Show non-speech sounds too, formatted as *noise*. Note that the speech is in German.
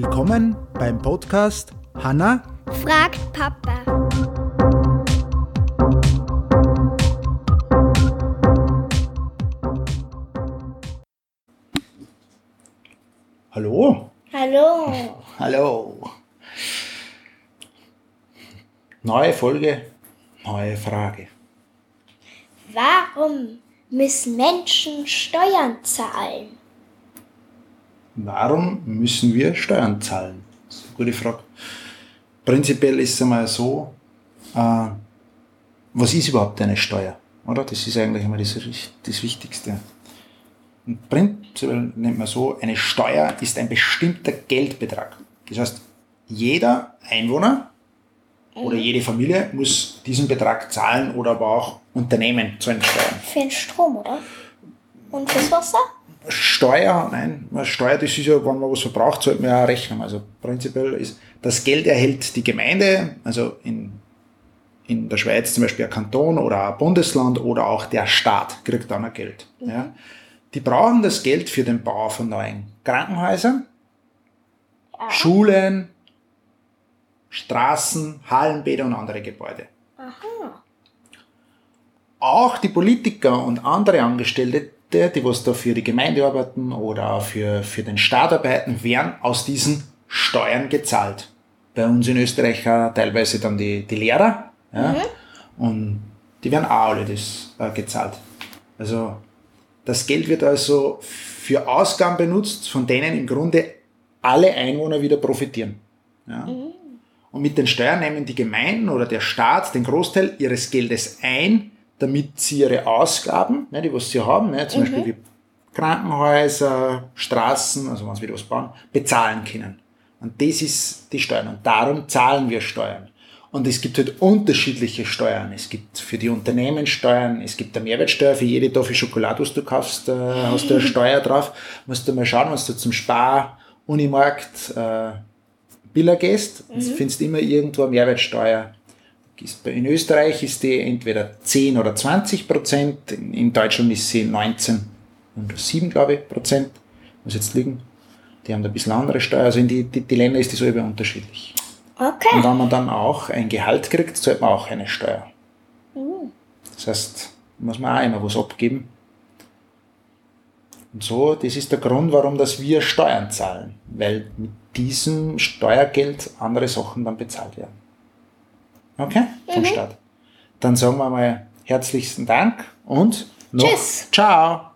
Willkommen beim Podcast Hanna fragt Papa. Hallo. Hallo. Hallo. Neue Folge, neue Frage. Warum müssen Menschen Steuern zahlen? Warum müssen wir Steuern zahlen? Das ist eine gute Frage. Prinzipiell ist es einmal so, äh, was ist überhaupt eine Steuer? Oder? Das ist eigentlich einmal das, das Wichtigste. Und prinzipiell nennt man so, eine Steuer ist ein bestimmter Geldbetrag. Das heißt, jeder Einwohner oder jede Familie muss diesen Betrag zahlen oder aber auch Unternehmen zahlen Steuern. Für den Strom, oder? Und fürs Wasser? Steuer, nein, Steuer, das ist ja, wenn man was verbraucht, sollte man ja rechnen. Also prinzipiell ist, das Geld erhält die Gemeinde, also in, in der Schweiz zum Beispiel ein Kanton oder ein Bundesland oder auch der Staat kriegt dann ein Geld. Mhm. Ja. Die brauchen das Geld für den Bau von neuen Krankenhäusern, Ja. Schulen, Straßen, Hallenbäder und andere Gebäude. Aha. Auch die Politiker und andere Angestellte, die was da für die Gemeinde arbeiten oder auch für, für den Staat arbeiten, werden aus diesen Steuern gezahlt. Bei uns in Österreich teilweise dann die, die Lehrer. Ja, Und die werden auch alle das äh, gezahlt. Also das Geld wird also für Ausgaben benutzt, von denen im Grunde alle Einwohner wieder profitieren. Ja. Und mit den Steuern nehmen die Gemeinden oder der Staat den Großteil ihres Geldes ein, damit sie ihre Ausgaben, ne, die was sie haben, ne, zum Beispiel wie Krankenhäuser, Straßen, also wenn sie wieder was bauen, bezahlen können. Und das ist die Steuern. Und darum zahlen wir Steuern. Und es gibt halt unterschiedliche Steuern. Es gibt für die Unternehmen Steuern, es gibt eine Mehrwertsteuer für jede Tafel Schokolade, was du kaufst, äh, hast du eine *laughs* Steuer drauf. Musst du mal schauen, wenn du zum Spar, Unimarkt, äh, Billa gehst, findest du immer irgendwo eine Mehrwertsteuer. In Österreich ist die entweder 10 oder 20 Prozent, in Deutschland ist sie 19 und 7, glaube ich, Prozent. Muss jetzt liegen. Die haben da ein bisschen andere Steuer. Also in die, die, die Länder ist das selber unterschiedlich. Und Okay. wenn man dann auch ein Gehalt kriegt, zahlt man auch eine Steuer. Das heißt, muss man auch immer was abgeben. Und so, das ist der Grund, warum dass wir Steuern zahlen. Weil mit diesem Steuergeld andere Sachen dann bezahlt werden. Okay? Vom Staat. Dann sagen wir mal herzlichsten Dank und noch Tschüss. Ciao.